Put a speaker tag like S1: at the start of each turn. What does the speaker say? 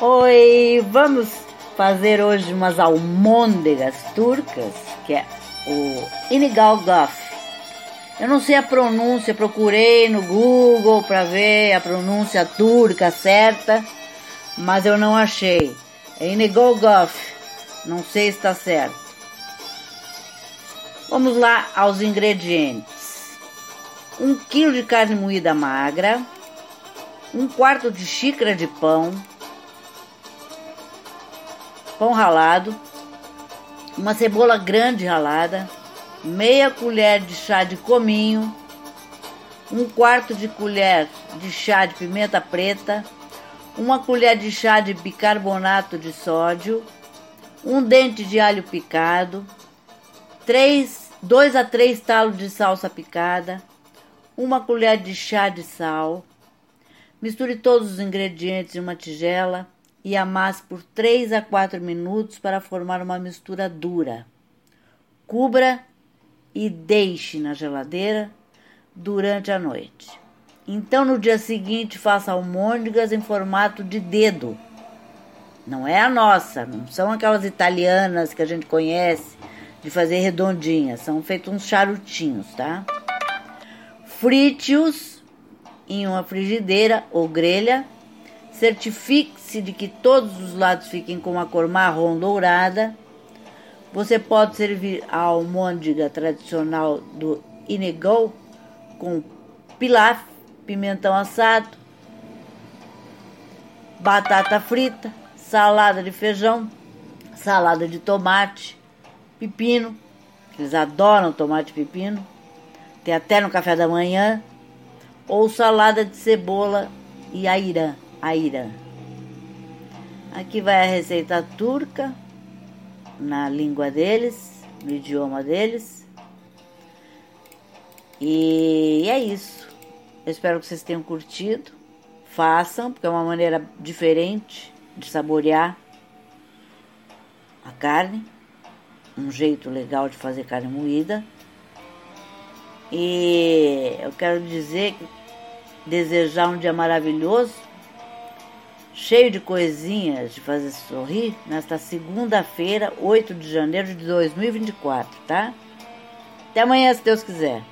S1: Oi, vamos fazer hoje umas almôndegas turcas, que é o Inigalgaf. Eu não sei a pronúncia, procurei no Google para ver a pronúncia turca certa, mas eu não achei. É Inigalgaf, não sei se está certo. Vamos lá aos ingredientes: um quilo de carne moída magra, um quarto de xícara de pão, pão ralado, uma cebola grande ralada, meia colher de chá de cominho, um quarto de colher de chá de pimenta preta, uma colher de chá de bicarbonato de sódio, um dente de alho picado, três, dois a três talos de salsa picada, uma colher de chá de sal. Misture todos os ingredientes em uma tigela e amasse por 3 a 4 minutos para formar uma mistura dura. Cubra e deixe na geladeira durante a noite. Então, no dia seguinte, faça almôndegas em formato de dedo. Não é a nossa, não são aquelas italianas que a gente conhece de fazer redondinhas, são feitos uns charutinhos, tá? Frite-os em uma frigideira ou grelha Certifique-se de que todos os lados fiquem com a cor marrom dourada. Você pode servir a almôndega tradicional do Inegol com pilaf, pimentão assado, batata frita, salada de feijão, salada de tomate, pepino, eles adoram tomate pepino, tem até no café da manhã, ou salada de cebola e airã. Aira. Aqui vai a receita turca, na língua deles, no idioma deles. E é isso. Eu espero que vocês tenham curtido. Façam, porque é uma maneira diferente de saborear a carne. Um jeito legal de fazer carne moída. E eu quero dizer que desejar um dia maravilhoso cheio de coisinhas de fazer sorrir, nesta segunda-feira, 8 de janeiro de 2024, tá? Até amanhã, se Deus quiser.